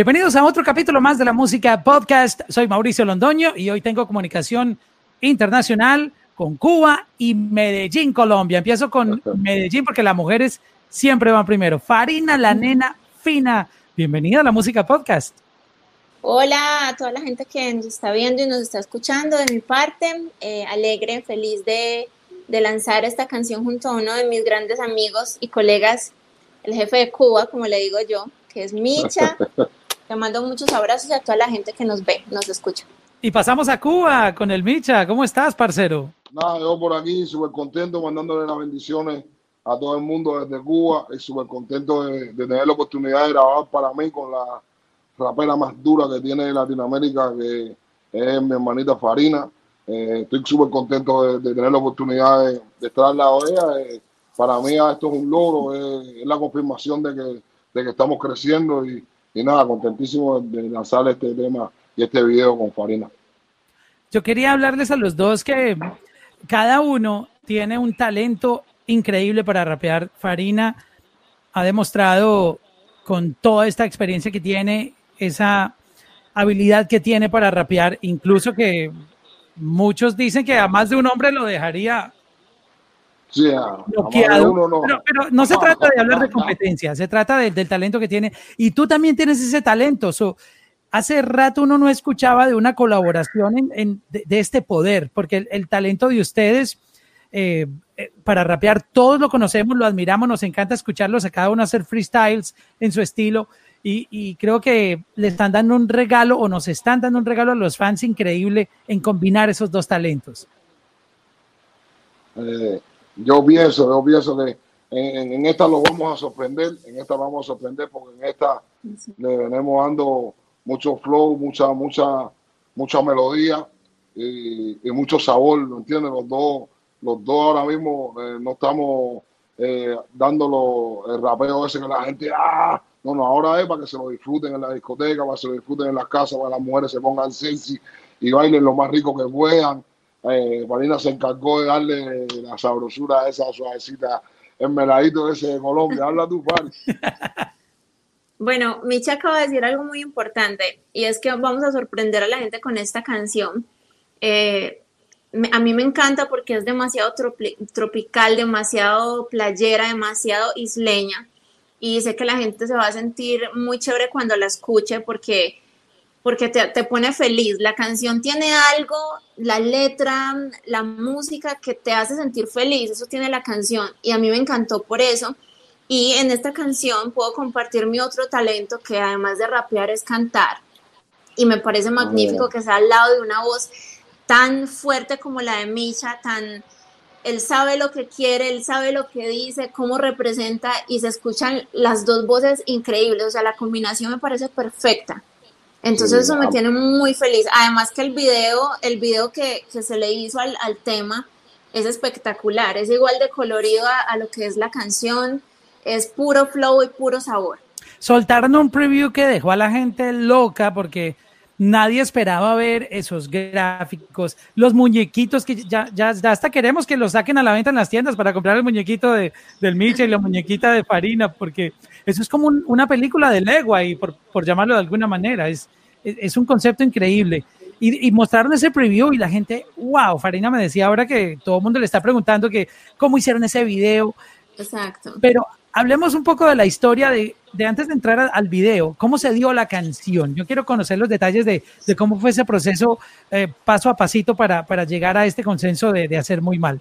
Bienvenidos a otro capítulo más de la música podcast. Soy Mauricio Londoño y hoy tengo comunicación internacional con Cuba y Medellín, Colombia. Empiezo con Medellín porque las mujeres siempre van primero. Farina, la nena fina. Bienvenida a la música podcast. Hola a toda la gente que nos está viendo y nos está escuchando de mi parte. Eh, alegre, feliz de, de lanzar esta canción junto a uno de mis grandes amigos y colegas, el jefe de Cuba, como le digo yo, que es Micha. Te mando muchos abrazos a toda la gente que nos ve, nos escucha. Y pasamos a Cuba con el Micha. ¿Cómo estás, parcero? Nada, yo por aquí súper contento, mandándole las bendiciones a todo el mundo desde Cuba y súper contento de, tener la oportunidad de grabar para mí con la rapera más dura que tiene Latinoamérica, que es mi hermanita Farina. Eh, estoy súper contento de, tener la oportunidad de, estar al lado de ella. Eh, para mí esto es un logro, es, la confirmación de que, de que estamos creciendo y, y nada, contentísimo de lanzar este tema y este video con Farina. Yo quería hablarles a los dos que cada uno tiene un talento increíble para rapear. Farina ha demostrado con toda esta experiencia que tiene, esa habilidad que tiene para rapear, incluso que muchos dicen que a más de un hombre lo dejaría Sí, Pero, no se trata de hablar de competencia, se trata del talento que tiene. Y tú también tienes ese talento. hace rato uno no escuchaba de una colaboración en, de, este poder, porque el, talento de ustedes eh, eh, para rapear, todos lo conocemos, lo admiramos, nos encanta escucharlos a cada uno hacer freestyles en su estilo. Y, y, creo que le están dando un regalo o nos están dando un regalo a los fans increíble en combinar esos dos talentos. Eh, yo pienso, yo pienso que en, esta lo vamos a sorprender, en esta vamos a sorprender porque en esta le venimos dando mucho flow, mucha, mucha, mucha melodía y, mucho sabor, ¿lo entiendes? Los dos, los dos ahora mismo eh, no estamos eh, dándolo el rapeo ese que la gente, ah, no, no, ahora es para que se lo disfruten en la discoteca, para que se lo disfruten en las casas, para que las mujeres se pongan sexy y bailen lo más rico que puedan eh, Marina se encargó de darle la sabrosura a esa suavecita en meladito ese de Colombia. Habla tú, Fari. Bueno, Micha acaba de decir algo muy importante y es que vamos a sorprender a la gente con esta canción. Eh, a mí me encanta porque es demasiado tropical, demasiado playera, demasiado isleña y sé que la gente se va a sentir muy chévere cuando la escuche porque porque te, pone feliz. La canción tiene algo, la letra, la música que te hace sentir feliz, eso tiene la canción y a mí me encantó por eso. Y en esta canción puedo compartir mi otro talento que además de rapear es cantar. Y me parece magnífico que sea al lado de una voz tan fuerte como la de Misha, tan... Él sabe lo que quiere, él sabe lo que dice, cómo representa y se escuchan las dos voces increíbles. O sea, la combinación me parece perfecta. Entonces eso me tiene muy feliz. Además que el video, el video que, se le hizo al, tema es espectacular, es igual de colorido a, lo que es la canción, es puro flow y puro sabor. Soltaron un preview que dejó a la gente loca porque nadie esperaba ver esos gráficos, los muñequitos que ya, ya, hasta queremos que los saquen a la venta en las tiendas para comprar el muñequito de, del Micha y la muñequita de Farina, porque eso es como una película de legua y por, por llamarlo de alguna manera, es, es un concepto increíble. Y, y, mostraron ese preview y la gente, wow, Farina me decía ahora que todo el mundo le está preguntando que cómo hicieron ese video. Exacto. Pero hablemos un poco de la historia de, de antes de entrar al video, cómo se dio la canción. Yo quiero conocer los detalles de, cómo fue ese proceso eh, paso a pasito para, llegar a este consenso de, hacer muy mal.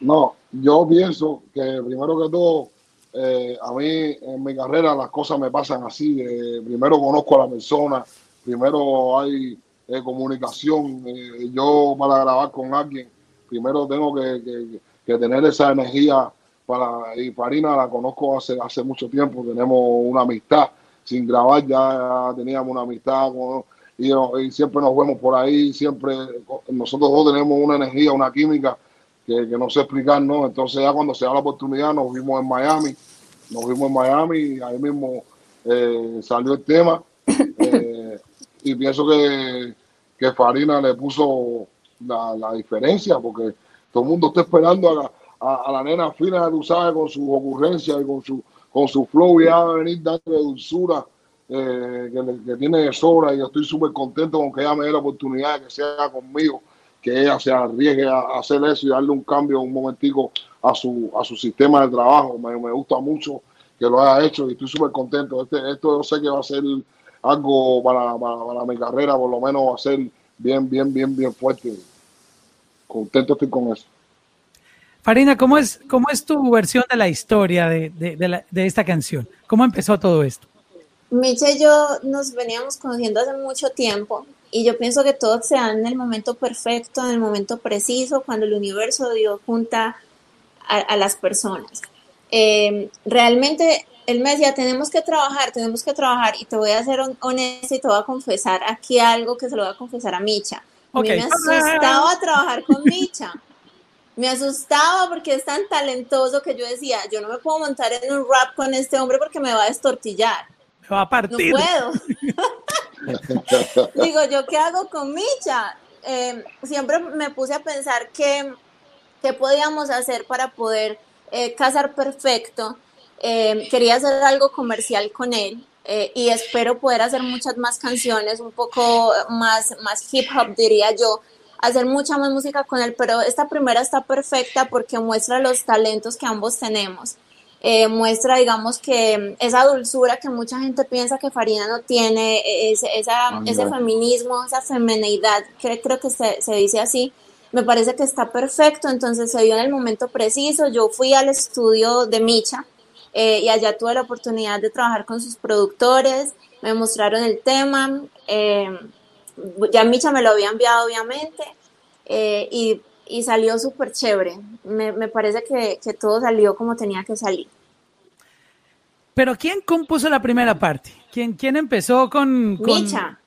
No, yo pienso que primero que todo eh, a mí en mi carrera las cosas me pasan así. Eh, primero conozco a la persona, primero hay comunicación. yo para grabar con alguien, primero tengo que, tener esa energía para y Farina la conozco hace hace mucho tiempo. Tenemos una amistad sin grabar ya teníamos una amistad y, siempre nos vemos por ahí. Siempre nosotros dos tenemos una energía, una química que, no sé explicar, ¿no? Entonces ya cuando se da la oportunidad nos vimos en Miami, nos vimos en Miami y ahí mismo eh, salió el tema eh, y pienso que, que, Farina le puso la, diferencia porque todo el mundo está esperando a la, nena fina, tú sabes, con sus ocurrencias y con su, con su flow y a venir dándole dulzura eh, que, tiene de sobra y estoy súper contento con que ella me dé la oportunidad de que sea conmigo, que ella se arriesgue a, hacer eso y darle un cambio un momentico a su, a su sistema de trabajo. Me, me gusta mucho que lo haya hecho y estoy súper contento. Este, esto yo sé que va a ser algo para, para, mi carrera, por lo menos va a ser bien, bien, bien, bien fuerte. Contento estoy con eso. Farina, ¿cómo es, cómo es tu versión de la historia de, de, de, esta canción? ¿Cómo empezó todo esto? Micha y yo nos veníamos conociendo hace mucho tiempo y yo pienso que todo se da en el momento perfecto, en el momento preciso, cuando el universo dio junta a, las personas. Eh, realmente él me decía, tenemos que trabajar, tenemos que trabajar y te voy a ser honesta y te voy a confesar aquí algo que se lo voy a confesar a Micha. A mí me asustaba trabajar con Micha. Me asustaba porque es tan talentoso que yo decía, yo no me puedo montar en un rap con este hombre porque me va a destortillar. Me va a partir. No puedo. Digo, ¿yo qué hago con Micha? Eh, siempre me puse a pensar que, qué podíamos hacer para poder eh, casar perfecto eh, quería hacer algo comercial con él eh, y espero poder hacer muchas más canciones, un poco más, más hip hop diría yo, hacer mucha más música con él, pero esta primera está perfecta porque muestra los talentos que ambos tenemos. Eh, muestra, digamos, que esa dulzura que mucha gente piensa que Farina no tiene, ese, esa, ese feminismo, esa femenidad, que creo que se, se dice así, me parece que está perfecto, entonces se dio en el momento preciso, yo fui al estudio de Micha, eh, y allá tuve la oportunidad de trabajar con sus productores, me mostraron el tema, eh, ya Micha me lo había enviado obviamente eh, y, y, salió súper chévere, me, me, parece que, que, todo salió como tenía que salir. Pero ¿quién compuso la primera parte? ¿Quién, quién empezó con, con... Micha.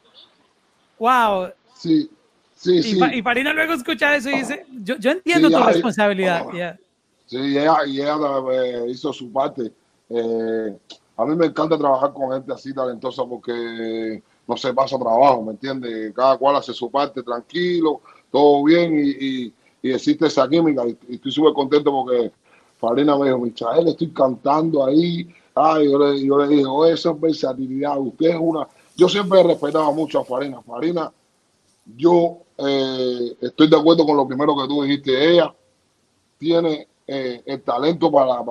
Wow. Sí, sí, sí. Y, Farina luego escucha eso y dice, yo, yo entiendo tu responsabilidad. Sí, y ella, y ella hizo su parte. Eh, a mí me encanta trabajar con gente así talentosa porque no se pasa trabajo, ¿me entiendes? Cada cual hace su parte tranquilo, todo bien y, y, existe esa química. Y, estoy súper contento porque Farina me dijo, Michael, estoy cantando ahí. Ay, yo le, yo dije, oh, eso es versatilidad. Usted es una. Yo siempre he respetado mucho a Farina. Farina, yo eh, estoy de acuerdo con lo primero que tú dijiste. Ella tiene eh, el talento para,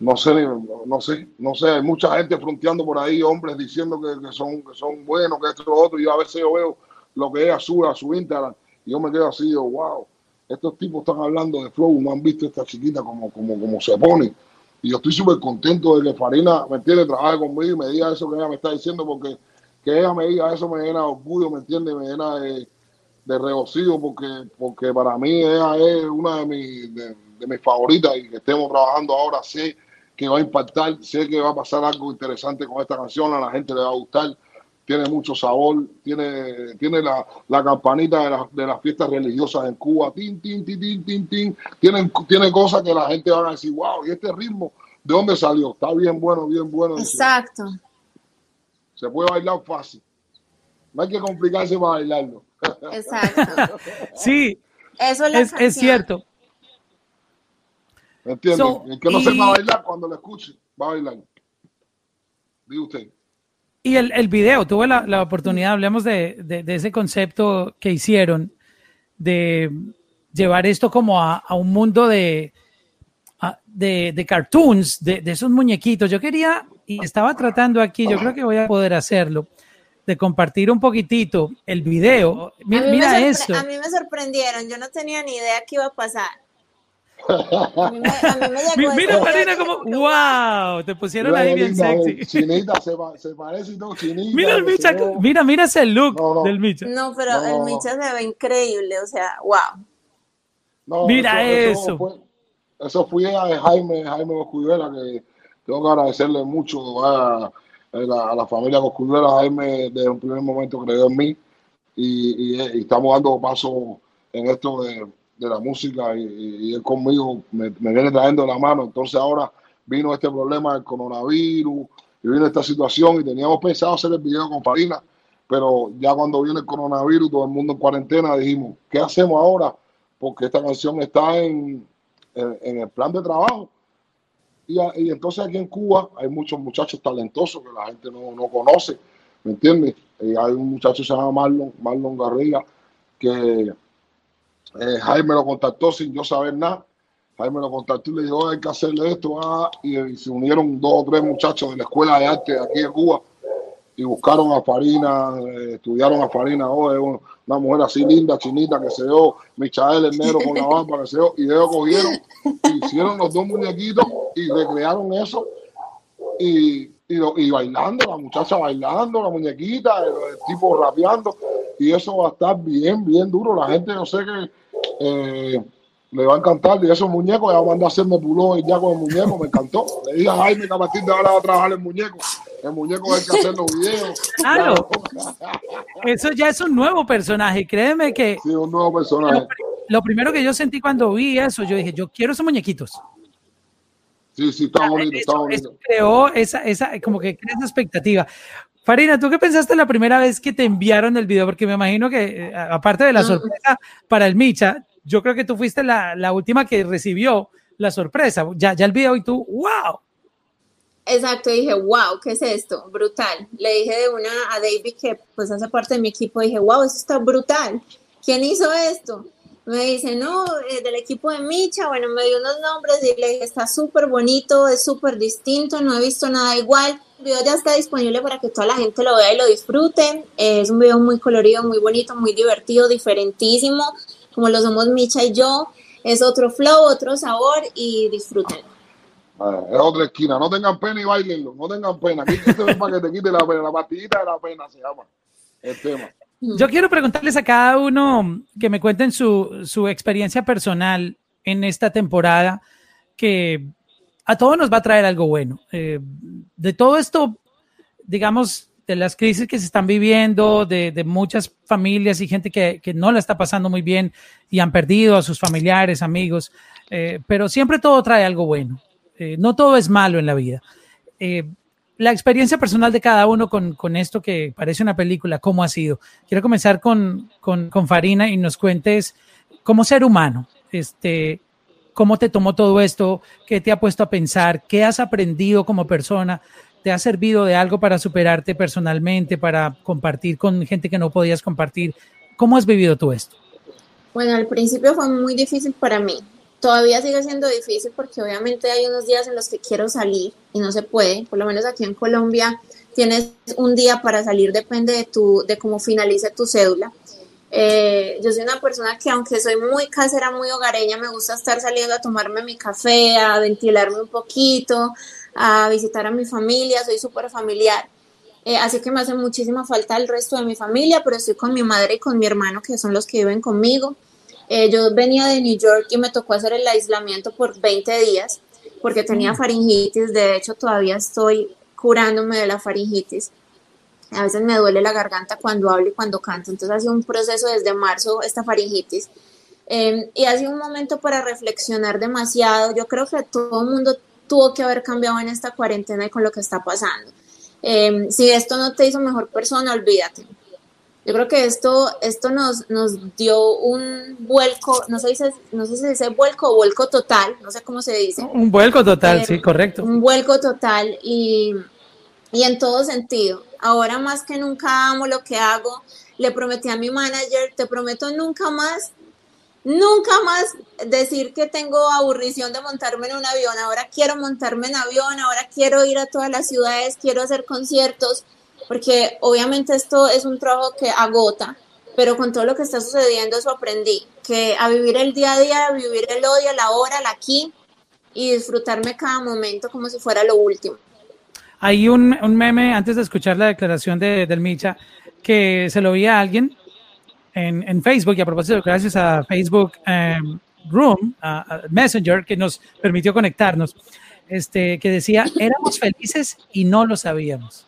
no sé, no sé, no sé, hay mucha gente fronteando por ahí, hombres diciendo que, son, que son buenos, que esto y lo otro, yo a veces yo veo lo que ella sube a su Instagram, y yo me quedo así, yo, wow, estos tipos están hablando de flow, no han visto esta chiquita como, como, como se pone, y yo estoy súper contento de que Farina, ¿me entiende?, trabaje conmigo y me diga eso que ella me está diciendo, porque que ella me diga eso me llena de orgullo, ¿me entiende?, me llena de de regocijo porque, porque para mí ella es una de, mis, de, mis favoritas y que estemos trabajando ahora sé que va a impactar, sé que va a pasar algo interesante con esta canción, a la gente le va a gustar, tiene mucho sabor, tiene, tiene la, la campanita de, de, las fiestas religiosas en Cuba, tin, tin, tin, tin, tin, tin. Tiene, tiene cosas que la gente va a decir, wow, ¿y este ritmo de dónde salió? Está bien bueno, bien bueno. Exacto. Se puede bailar fácil. No hay que complicarse para bailarlo. Exacto. sí, Eso es, es, cierto. ¿Me entiendes? el que no se va a bailar cuando lo escuche, va a bailar. Diga usted. Y el, el video, tuve la, la oportunidad, hablemos de, de, de, ese concepto que hicieron, de llevar esto como a, a un mundo de, de, de, cartoons, de, de, esos muñequitos. Yo quería, y estaba tratando aquí, yo creo que voy a poder hacerlo, de compartir un poquitito el video. Mira, eso. A mí me sorprendieron, yo no tenía ni idea qué iba a pasar. A mí me, a mí me mira, Marina, como, wow, te pusieron ahí bien sexy. Chinita, se, se parece y todo, chinita. Mira el Micha, mira, mira ese look no, no, del Micha. No, pero el Micha se ve increíble, o sea, wow. mira eso. Eso, fue, eso fue a Jaime, Jaime Boscudera, que tengo que agradecerle mucho a a la familia Cosculera, Jaime desde un primer momento creyó en mí y, estamos dando paso en esto de, la música y, él conmigo me, viene trayendo la mano. Entonces ahora vino este problema del coronavirus y vino esta situación y teníamos pensado hacer el video con Farina, pero ya cuando viene el coronavirus, todo el mundo en cuarentena, dijimos, ¿qué hacemos ahora? Porque esta canción está en, en el plan de trabajo y, entonces aquí en Cuba hay muchos muchachos talentosos que la gente no, no conoce, ¿me entiendes? hay un muchacho que se llama Marlon, Marlon Garriga, que eh, Jaime lo contactó sin yo saber nada. Jaime lo contactó y le dijo, hay que hacerle esto. Ah", y, se unieron dos o tres muchachos de la Escuela de Arte de aquí de Cuba y buscaron a Farina, eh, estudiaron a Farina, oh, una mujer así linda, chinita, que se dio, Michael el negro con la barba, que se dio, y ellos cogieron, hicieron los dos muñequitos y recrearon eso. Y, y, bailando, la muchacha bailando, la muñequita, el, tipo rapeando, y eso va a estar bien, bien duro. La gente, yo sé que eh, le va a encantar. Y esos muñecos, ya mandó a hacerme y ya con el muñeco, me encantó. Le dije a Jaime que a partir de ahora va a trabajar el muñeco. El muñeco hay que hacer los videos. Claro. Eso ya es un nuevo personaje, créeme que. Sí, un nuevo personaje. Lo, primero que yo sentí cuando vi eso, yo dije, yo quiero esos muñequitos. Sí, sí, está bonito, está bonito. creó esa, esa, como que crea esa expectativa. Farina, ¿tú qué pensaste la primera vez que te enviaron el video? Porque me imagino que, eh, aparte de la sorpresa para el Micha, yo creo que tú fuiste la, la última que recibió la sorpresa. Ya, ya el video y tú, wow. Exacto, dije, wow, ¿qué es esto? Brutal. Le dije de una a David que pues hace parte de mi equipo, dije, wow, esto está brutal. ¿Quién hizo esto? Me dice, no, eh, del equipo de Micha, bueno, me dio unos nombres y le dije, está súper bonito, es súper distinto, no he visto nada igual. El video ya está disponible para que toda la gente lo vea y lo disfrute. es un video muy colorido, muy bonito, muy divertido, diferentísimo, como lo somos Micha y yo. Es otro flow, otro sabor y disfruten. Ah, es otra esquina. No tengan pena y bailenlo. No tengan pena. Aquí para que te quite la pena. La pastillita de la pena se llama el tema. Yo quiero preguntarles a cada uno que me cuenten su, su experiencia personal en esta temporada, que a todos nos va a traer algo bueno. Eh, de todo esto, digamos, de las crisis que se están viviendo, de, de muchas familias y gente que, que, no la está pasando muy bien y han perdido a sus familiares, amigos, eh, pero siempre todo trae algo bueno. Eh, no todo es malo en la vida. La experiencia personal de cada uno con, con, esto que parece una película, ¿cómo ha sido? Quiero comenzar con, con, con, Farina y nos cuentes como ser humano, este, cómo te tomó todo esto, qué te ha puesto a pensar, qué has aprendido como persona, te ha servido de algo para superarte personalmente, para compartir con gente que no podías compartir. ¿Cómo has vivido tú esto? Bueno, al principio fue muy difícil para mí todavía sigue siendo difícil porque obviamente hay unos días en los que quiero salir y no se puede, por lo menos aquí en Colombia tienes un día para salir, depende de, tu, de cómo finalice tu cédula. Eh, yo soy una persona que aunque soy muy casera, muy hogareña, me gusta estar saliendo a tomarme mi café, a ventilarme un poquito, a visitar a mi familia, soy súper familiar. Eh, así que me hace muchísima falta el resto de mi familia, pero estoy con mi madre y con mi hermano, que son los que viven conmigo. Eh, yo venía de New York y me tocó hacer el aislamiento por 20 días porque tenía faringitis. De hecho, todavía estoy curándome de la faringitis. A veces me duele la garganta cuando hablo y cuando canto. Entonces, ha sido un proceso desde marzo esta faringitis. Em, y ha sido un momento para reflexionar demasiado. Yo creo que todo el mundo tuvo que haber cambiado en esta cuarentena y con lo que está pasando. Em, si esto no te hizo mejor persona, olvídate. Yo creo que esto, esto nos, nos dio un vuelco, no sé, si, no sé si se dice vuelco o vuelco total, no sé cómo se dice. Un vuelco total, sí, correcto. Un vuelco total y, y en todo sentido. Ahora más que nunca amo lo que hago. Le prometí a mi manager, te prometo nunca más, nunca más decir que tengo aburrición de montarme en un avión. Ahora quiero montarme en avión, ahora quiero ir a todas las ciudades, quiero hacer conciertos porque obviamente esto es un trabajo que agota, pero con todo lo que está sucediendo eso aprendí, que a vivir el día a día, a vivir el odio, la hora, la aquí y disfrutarme cada momento como si fuera lo último. Hay un, un meme antes de escuchar la declaración de, del Micha que se lo vi a alguien en, en Facebook y a propósito, gracias a Facebook em, Room, a, Messenger, que nos permitió conectarnos, este, que decía, éramos felices y no lo sabíamos.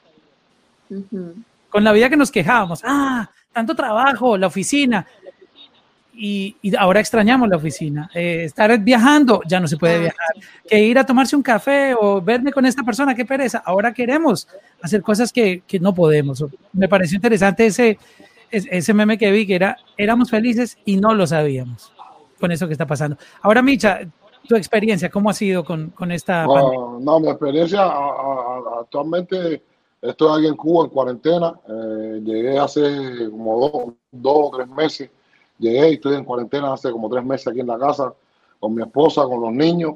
Con la vida que nos quejábamos, ah, tanto trabajo, la oficina, y, ahora extrañamos la oficina. Eh, estar viajando, ya no se puede viajar. Que ir a tomarse un café o verme con esta persona, qué pereza. Ahora queremos hacer cosas que, que no podemos. Me pareció interesante ese, ese meme que vi, que era, éramos felices y no lo sabíamos con eso que está pasando. Ahora, Micha, tu experiencia, ¿cómo ha sido con, con esta no, no, mi experiencia actualmente estoy aquí en Cuba en cuarentena. Eh, llegué hace como dos, dos o tres meses. Llegué y estoy en cuarentena hace como tres meses aquí en la casa con mi esposa, con los niños.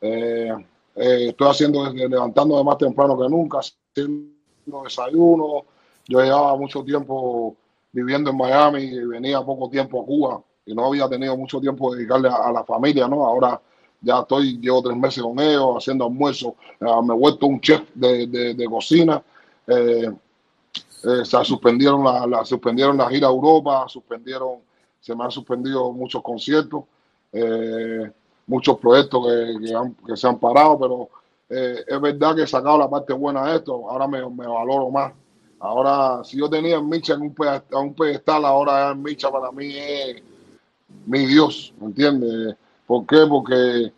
Eh, eh, estoy haciendo, levantándome más temprano que nunca, haciendo desayuno. Yo llevaba mucho tiempo viviendo en Miami y venía poco tiempo a Cuba y no había tenido mucho tiempo de dedicarle a, la familia, ¿no? Ahora ya estoy, llevo tres meses con ellos haciendo almuerzo, me he vuelto un chef de cocina eh, eh, se suspendieron la, suspendieron la gira a Europa, suspendieron, se me han suspendido muchos conciertos, eh, muchos proyectos que, se han parado, pero es verdad que he sacado la parte buena de esto, ahora me, valoro más. Ahora, si yo tenía en Micha en un, pedestal, un pedestal, ahora en Micha para mí es mi Dios, ¿me entiendes? ¿Por qué? Porque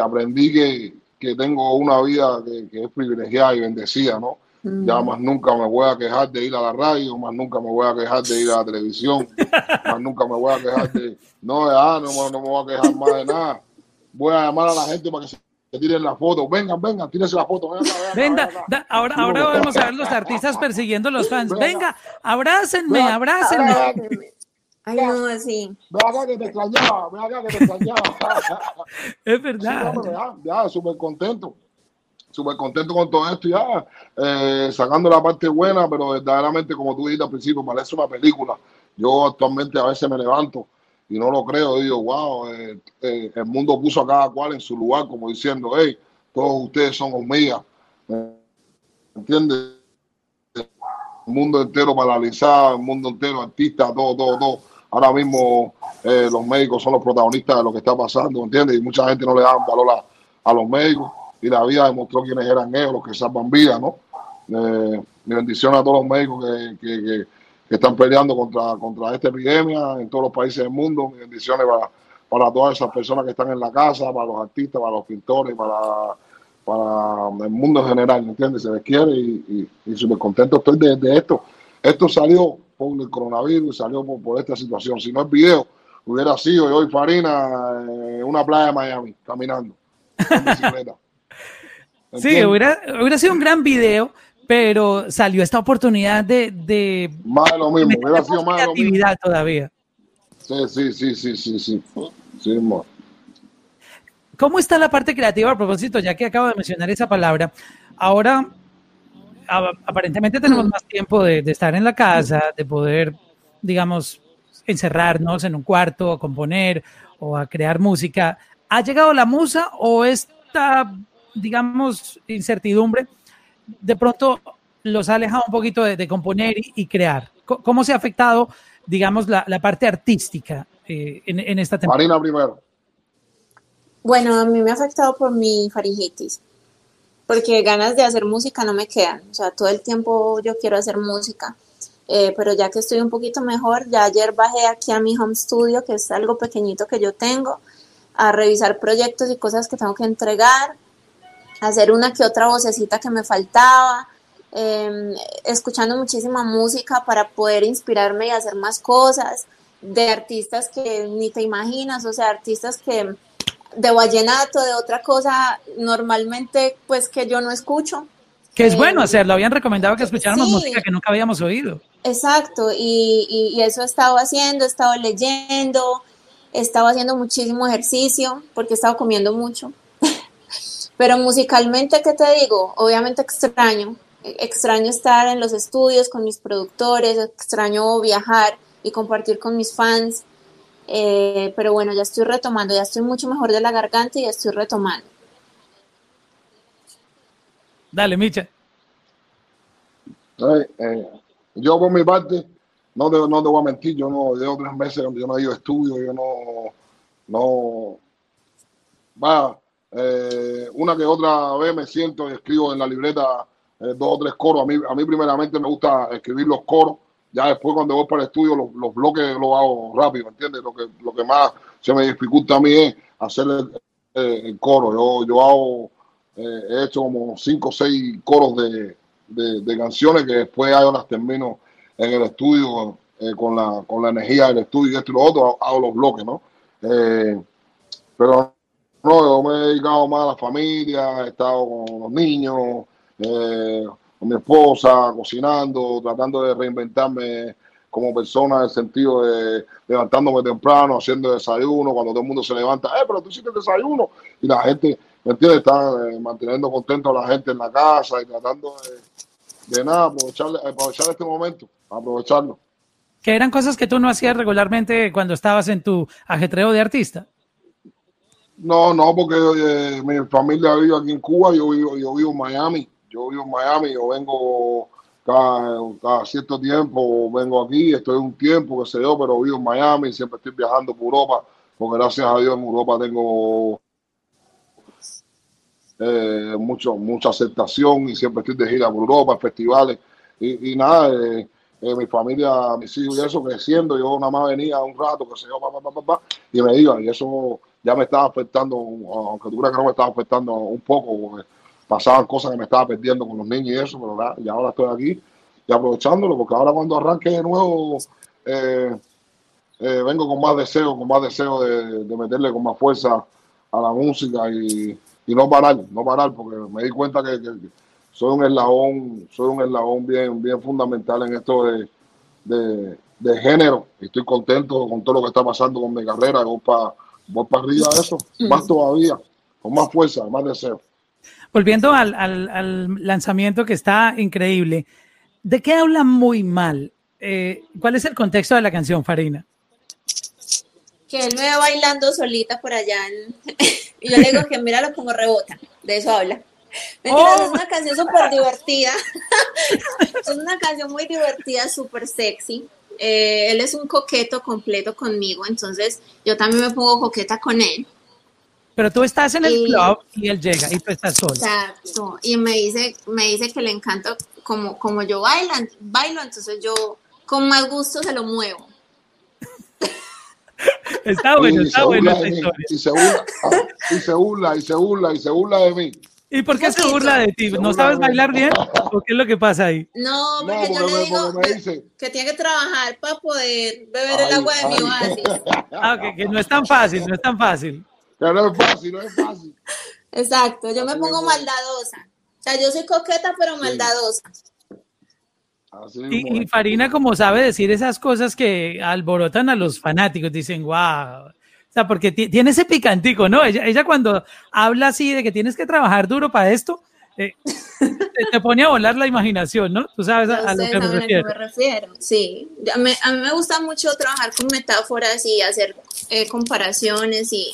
aprendí que, que, tengo una vida que, que es privilegiada y bendecida, ¿no? Ya más nunca me voy a quejar de ir a la radio, más nunca me voy a quejar de ir a la televisión, más nunca me voy a quejar de. No, ya, no, no me voy a quejar más de nada. Voy a llamar a la gente para que se tiren la foto. Vengan, vengan, tírense la foto. Venga, ahora, ahora vamos a ver los artistas persiguiendo a los fans. Venga, abrácenme, abrácenme. Ay, no, así. Ve acá que te extrañaba, ve acá que te extrañaba. es verdad. ya, ya súper contento súper contento con todo esto ya, eh, sacando la parte buena, pero verdaderamente, como tú dijiste al principio, parece una película. Yo actualmente a veces me levanto y no lo creo, digo, wow, eh, eh, el mundo puso a cada cual en su lugar, como diciendo, hey, todos ustedes son hormigas. ¿Entiendes? El mundo entero paralizado, el mundo entero artista, todo, todo, todo. Ahora mismo los médicos son los protagonistas de lo que está pasando, ¿entiendes? Y mucha gente no le da valor a los médicos y la vida demostró quiénes eran ellos, los que salvan vidas, ¿no? Eh, mi bendición a todos los médicos que, están peleando contra, contra esta epidemia en todos los países del mundo. Mi bendiciones para, para todas esas personas que están en la casa, para los artistas, para los pintores, para, para el mundo en general, ¿me entiendes? Se les quiere y, y, súper contento estoy de, esto. Esto salió por el coronavirus, salió por, por esta situación. Si no el video, hubiera sido yo Farina en una playa de Miami, caminando en bicicleta. Sí, hubiera, hubiera sido un gran video, pero salió esta oportunidad de. de más de lo mismo, hubiera sido más de lo mismo. todavía. Sí, sí, sí, sí, sí, sí. sí ¿Cómo está la parte creativa a propósito, ya que acabo de mencionar esa palabra? Ahora, aparentemente tenemos más tiempo de, de estar en la casa, de poder, digamos, encerrarnos en un cuarto a componer o a crear música. ¿Ha llegado la musa o esta digamos, incertidumbre, de pronto los ha alejado un poquito de, componer y, crear. ¿Cómo se ha afectado, digamos, la, parte artística eh, en, esta temporada? Marina primero. Bueno, a mí me ha afectado por mi faringitis, porque ganas de hacer música no me quedan. O sea, todo el tiempo yo quiero hacer música. Eh, pero ya que estoy un poquito mejor, ya ayer bajé aquí a mi home studio, que es algo pequeñito que yo tengo, a revisar proyectos y cosas que tengo que entregar, hacer una que otra vocecita que me faltaba, em, escuchando muchísima música para poder inspirarme y hacer más cosas, de artistas que ni te imaginas, o sea, artistas que de vallenato, de otra cosa, normalmente pues que yo no escucho. Que es bueno em, hacerlo, habían recomendado que escucháramos música que nunca habíamos oído. Exacto, y, y eso he estado haciendo, he estado leyendo, he estado haciendo muchísimo ejercicio porque he estado comiendo mucho. Pero musicalmente, ¿qué te digo? Obviamente extraño. Extraño estar en los estudios con mis productores, extraño viajar y compartir con mis fans. Eh, pero bueno, ya estoy retomando, ya estoy mucho mejor de la garganta y ya estoy retomando. Dale, Micha. Eh, yo por mi parte, no te, no te voy a mentir, yo no llevo tres meses donde yo no he ido a estudio, yo no, no, va, eh, una que otra vez me siento y escribo en la libreta eh, dos o tres coros. A mí, a mí primeramente me gusta escribir los coros. Ya después cuando voy para el estudio los, los bloques los hago rápido, ¿entiendes? Lo que, lo que más se me dificulta a mí es hacer el, coro. Yo, yo hago, eh, he hecho como cinco o seis coros de, de, canciones que después yo las termino en el estudio con, la, con la energía del estudio y esto y lo otro, hago los bloques, ¿no? pero No, yo me he dedicado más a la familia, he estado con los niños, eh, con mi esposa, cocinando, tratando de reinventarme como persona en el sentido de levantándome temprano, haciendo desayuno, cuando todo el mundo se levanta, eh, pero tú hiciste desayuno, y la gente, ¿me entiendes? Está eh, manteniendo contento a la gente en la casa y tratando de, nada, aprovechar, aprovechar este momento, aprovecharlo. ¿Qué eran cosas que tú no hacías regularmente cuando estabas en tu ajetreo de artista? No, no, porque eh, mi familia vive aquí en Cuba, yo vivo, yo vivo en Miami, yo vivo en Miami, yo vengo cada, cierto tiempo, vengo aquí, estoy un tiempo, que sé yo, pero vivo en Miami, siempre estoy viajando por Europa, porque gracias a Dios en Europa tengo eh, mucho, mucha aceptación y siempre estoy de gira por Europa, festivales, y, nada, eh, eh, mi familia, mis hijos y eso creciendo, yo nada más venía un rato, que sé yo, pa, pa, pa, y me iba, y eso ya me estaba afectando, aunque tú creas que no me estaba afectando un poco, porque pasaban cosas que me estaba perdiendo con los niños y eso, pero ya ahora estoy aquí y aprovechándolo, porque ahora cuando arranque de nuevo, eh, eh, vengo con más deseo, con más deseo de, meterle con más fuerza a la música y, no parar, no parar, porque me di cuenta que, soy un eslabón, soy un eslabón bien, bien fundamental en esto de, de, género. Y estoy contento con todo lo que está pasando con mi carrera, voy para voy para arriba de eso, más todavía, con más fuerza, más deseo. Volviendo al, al, lanzamiento que está increíble, ¿de qué habla muy mal? Eh, ¿Cuál es el contexto de la canción, Farina? Que él me va bailando solita por allá. y yo le digo que míralo como rebota. De eso habla. Mentira, es oh. una canción súper divertida. es una canción muy divertida, súper sexy. Eh, él es un coqueto completo conmigo, entonces yo también me pongo coqueta con él. Pero tú estás en el club y él llega y tú estás sola. Exacto. Y me dice, me dice que le encanta como, como yo bailo, bailo, entonces yo con más gusto se lo muevo. está bueno, está bueno Y se, burla, y se burla, y se burla, y se burla de mí. ¿Y por qué se burla de ti? ¿No sabes bailar bien? ¿O qué es lo que pasa ahí? No, porque, yo le digo que, tiene que trabajar para poder beber el agua de mi oasis. Ah, que no es tan fácil, no es tan fácil no es fácil, no es fácil. Exacto, yo me pongo maldadosa. O sea, yo soy coqueta, pero maldadosa. y, Farina, como sabe decir esas cosas que alborotan a los fanáticos, dicen, wow. O sea, porque tiene ese picantico, ¿no? Ella, ella cuando habla así de que tienes que trabajar duro para esto, eh, te, pone a volar la imaginación, ¿no? Tú sabes a, lo que me refiero. me refiero. Sí, a mí, a mí, me gusta mucho trabajar con metáforas y hacer eh, comparaciones y,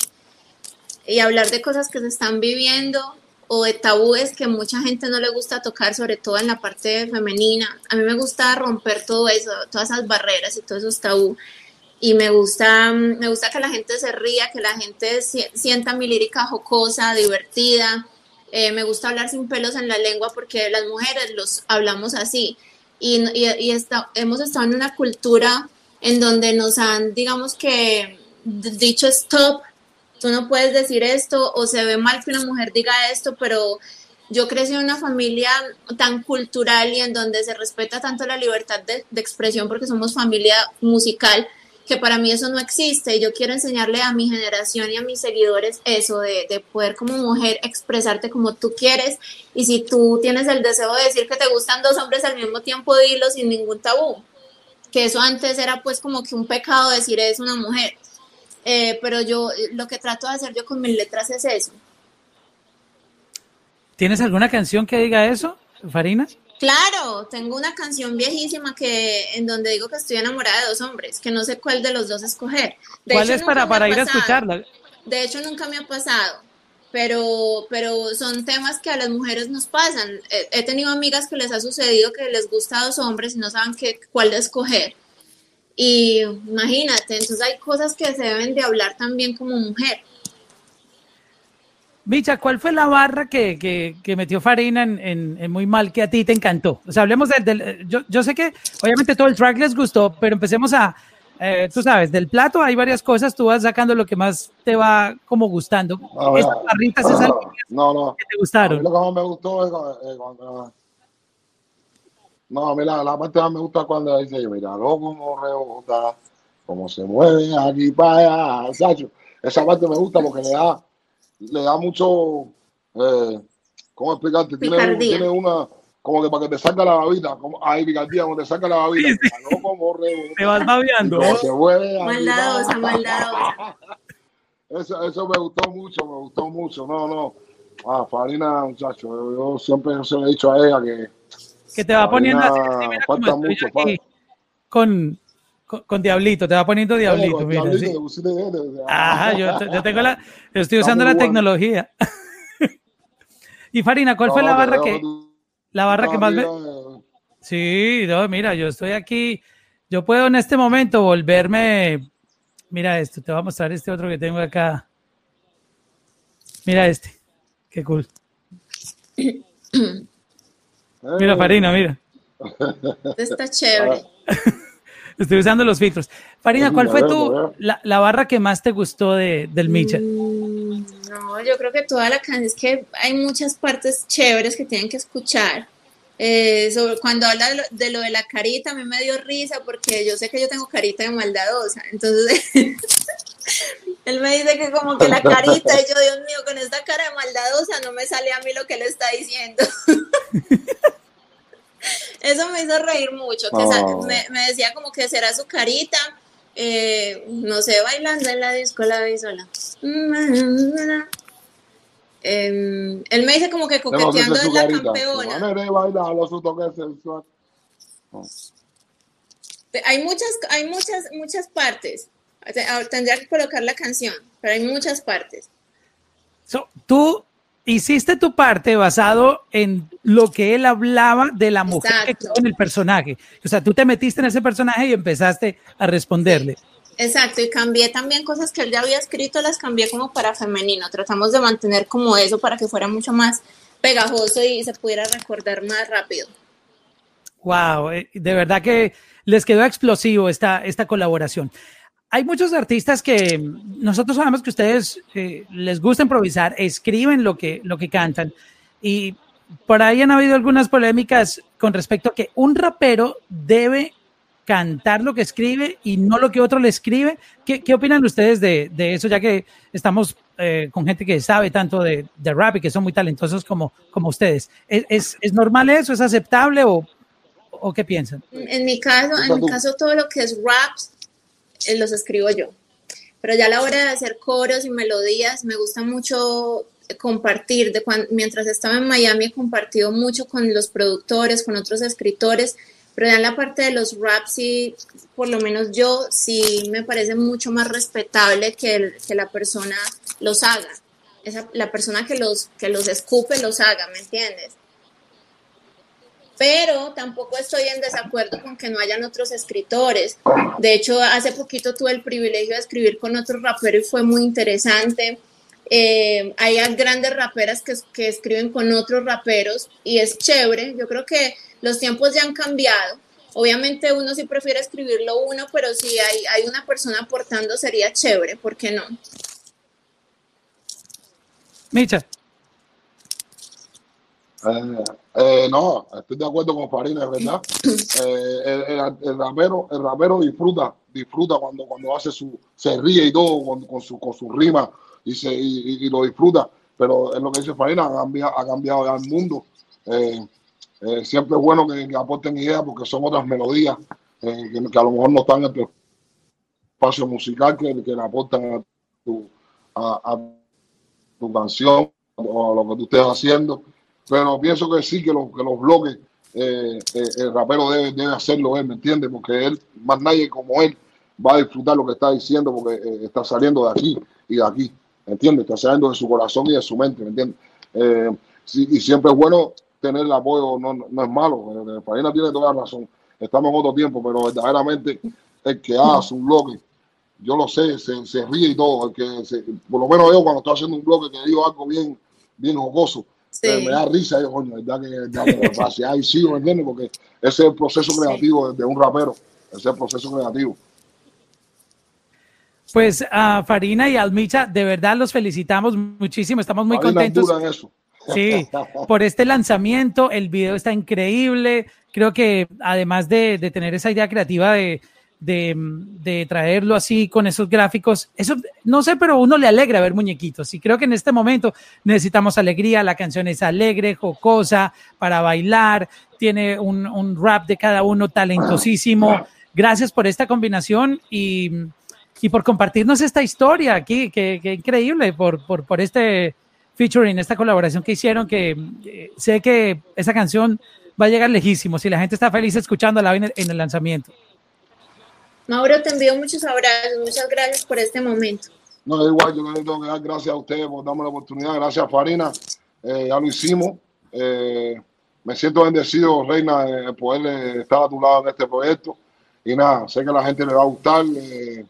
y hablar de cosas que se están viviendo o de tabúes que mucha gente no le gusta tocar, sobre todo en la parte femenina. A mí me gusta romper todo eso, todas esas barreras y todos esos tabú. Y me gusta, me gusta que la gente se ría, que la gente sienta mi lírica jocosa, divertida. Eh, me gusta hablar sin pelos en la lengua porque las mujeres los hablamos así. Y, y, está, hemos estado en una cultura en donde nos han, digamos que, dicho stop tú no puedes decir esto o se ve mal que una mujer diga esto, pero yo crecí en una familia tan cultural y en donde se respeta tanto la libertad de, expresión porque somos familia musical, que para mí eso no existe. Yo quiero enseñarle a mi generación y a mis seguidores eso, de, de, poder como mujer expresarte como tú quieres. Y si tú tienes el deseo de decir que te gustan dos hombres al mismo tiempo, dilo sin ningún tabú. Que eso antes era pues como que un pecado decir es una mujer. Eh, pero yo lo que trato de hacer yo con mis letras es eso. ¿Tienes alguna canción que diga eso, Farina? Claro, tengo una canción viejísima que en donde digo que estoy enamorada de dos hombres, que no sé cuál de los dos escoger. ¿Cuál es para, para ir a escucharla? De hecho, nunca me ha pasado, pero, pero son temas que a las mujeres nos pasan. He, tenido amigas que les ha sucedido que les gusta dos hombres y no saben qué, cuál de escoger. Y imagínate, entonces hay cosas que se deben de hablar también como mujer. Micha, ¿cuál fue la barra que, que, metió Farina en, en, Muy Mal que a ti te encantó? O sea, hablemos del... yo, yo, sé que obviamente todo el track les gustó, pero empecemos a... Eh, tú sabes, del plato hay varias cosas, tú vas sacando lo que más te va como gustando. Estas barritas, esas no, no, que te gustaron. lo que más me gustó es cuando no, a mí la, la parte más me gusta cuando dice, mira, como rebota, cómo se mueve aquí para allá, Sacho. Esa parte me gusta porque le da, le da mucho, eh, ¿cómo explicarte? Tiene, tiene, una, como que para que te saca la babita, como, ay, picardía, como te saca la babita, sí, sí. No, como te vas babeando. Se maldadosa, maldadosa. Eso, eso me gustó mucho, me gustó mucho, no, no. Ah, Farina, muchacho, yo siempre se lo he dicho a ella que... Que te va poniendo así, falta mucho, con, con, Diablito, te va poniendo Diablito. mira, diablito sí. Ajá, yo, yo, tengo la, yo estoy usando la tecnología. y Farina, ¿cuál fue la barra que, la barra que más me... Sí, no, mira, yo estoy aquí, yo puedo en este momento volverme, mira esto, te voy a mostrar este otro que tengo acá. Mira este, qué cool. Mira, Farina, mira. Está chévere. Estoy usando los filtros. Farina, ¿cuál fue tu, la, la barra que más te gustó de, del Micha? Mm, no, yo creo que toda la canción es que hay muchas partes chéveres que tienen que escuchar. Eh, sobre, cuando habla de lo, de lo, de la carita, a mí me dio risa porque yo sé que yo tengo carita de maldadosa. Entonces, él me dice que como que la carita, y yo, Dios mío, con esta cara de maldadosa no me sale a mí lo que él está diciendo. Eso me hizo reír mucho, que oh. me, me, decía como que será su carita, eh, no sé, bailando en la disco la vi sola. Eh, él me dice como que coqueteando es la campeona. Hay muchas, hay muchas, muchas partes. Tendría que colocar la canción, pero hay muchas partes. So, tú hiciste tu parte basado en lo que él hablaba de la mujer en el personaje. O sea, tú te metiste en ese personaje y empezaste a responderle. Exacto, y cambié también cosas que él ya había escrito, las cambié como para femenino. Tratamos de mantener como eso para que fuera mucho más pegajoso y se pudiera recordar más rápido. Wow, eh, de verdad que les quedó explosivo esta, esta colaboración hay muchos artistas que nosotros sabemos que ustedes eh, les gusta improvisar, escriben lo que, lo que cantan y por ahí han habido algunas polémicas con respecto a que un rapero debe cantar lo que escribe y no lo que otro le escribe. ¿Qué, qué opinan ustedes de, de, eso, ya que estamos eh, con gente que sabe tanto de, de, rap y que son muy talentosos como, como ustedes? ¿Es, ¿Es, es, normal eso? ¿Es aceptable o, o qué piensan? En mi caso, en mi caso todo lo que es rap eh, los escribo yo. Pero ya a la hora de hacer coros y melodías, me gusta mucho compartir. De mientras estaba en Miami he compartido mucho con los productores, con otros escritores, pero ya en la parte de los raps, sí, por lo menos yo, sí me parece mucho más respetable que, que la persona los haga. La persona que los, que los escupe los haga, ¿me entiendes? Pero tampoco estoy en desacuerdo con que no hayan otros escritores. De hecho, hace poquito tuve el privilegio de escribir con otro rapero y fue muy interesante. Eh, hay grandes raperas que, escriben con otros raperos y es chévere. Yo creo que los tiempos ya han cambiado. Obviamente uno sí prefiere escribirlo uno, pero si hay, hay una persona aportando sería chévere, ¿por qué no? Micha. Eh, eh, no, estoy de acuerdo con Farina, es verdad. Eh, el, rapero, el rapero disfruta, disfruta cuando, cuando hace su, se ríe y todo con, su, con su rima y, se, y, lo disfruta. Pero es lo que dice Farina, ha cambiado, ha cambiado ya el mundo. siempre es bueno que, aporten ideas porque son otras melodías que, a lo mejor no están en el espacio musical que, que le aportan a tu, a tu canción o a lo que tú estés haciendo pero pienso que sí, que, los, que los bloques, eh, eh, el rapero debe, debe hacerlo él, ¿me entiendes? Porque él, más nadie como él, va a disfrutar lo que está diciendo porque eh, está saliendo de aquí y de aquí, ¿me entiendes? Está saliendo de su corazón y de su mente, ¿me entiendes? y siempre es bueno tener el apoyo, no, no es malo, Farina tiene toda la razón, estamos en otro tiempo, pero verdaderamente el que hace un bloque, yo lo sé, se, se ríe y todo, el que se, por lo menos yo cuando estoy haciendo un bloque que digo algo bien, bien jocoso, me da risa, yo, coño, verdad que, Ahí sí, ¿me entiendes? Porque ese es el proceso creativo de, un rapero, ese es el proceso creativo. Pues a Farina y Almicha, de verdad los felicitamos muchísimo, estamos muy contentos. eso. Sí, por este lanzamiento, el video está increíble. Creo que además de, de tener esa idea creativa de, de, traerlo así con esos gráficos. Eso no sé, pero uno le alegra ver muñequitos. Y creo que en este momento necesitamos alegría. La canción es alegre, jocosa, para bailar. Tiene un, rap de cada uno talentosísimo. Gracias por esta combinación y, por compartirnos esta historia aquí. Qué, increíble por, por, por este featuring, esta colaboración que hicieron, que eh, sé que esa canción va a llegar lejísimo si la gente está feliz escuchándola en el lanzamiento. Mauro, te envío muchos abrazos, muchas gracias por este momento. No, igual, yo le tengo que dar gracias a ustedes por darme la oportunidad. Gracias, Farina. Eh, ya lo hicimos. Eh, me siento bendecido, Reina, de poder estar a tu lado en este proyecto. Y nada, sé que a la gente le va a gustar. Eh,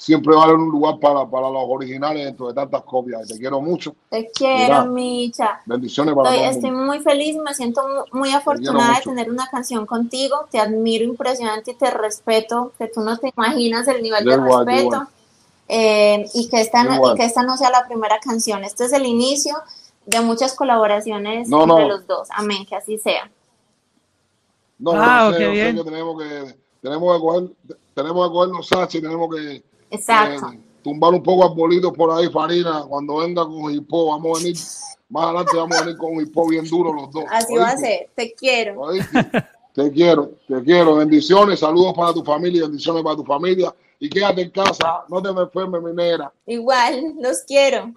siempre va a haber un lugar para, para los originales dentro de tantas copias. Te quiero mucho. Te quiero, Micha. Bendiciones para Estoy, estoy muy feliz, me siento muy afortunada de tener una canción contigo. Te admiro impresionante y te respeto, que tú no te imaginas el nivel de, respeto. Eh, y, que esta no, y que esta no sea la primera canción. Este es el inicio de muchas colaboraciones entre los dos. Amén, que así sea. No, no sé, bien. que tenemos que tenemos que coger, tenemos que coger los y tenemos que Exacto. Eh, tumbar un poco arbolitos por ahí, Farina. Cuando venga con hipo, vamos a venir. Más adelante vamos a venir con hipo bien duro los dos. Así va a ser. Te quiero. Te quiero, te quiero. Bendiciones, saludos para tu familia, bendiciones para tu familia. Y quédate en casa, no te me enfermes, minera. Igual, los quiero.